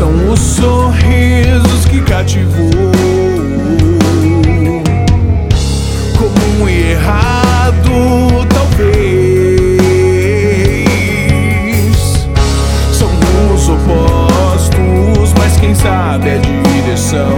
são os sorrisos que cativou. Comum e errado, talvez. São os opostos, mas quem sabe é a direção.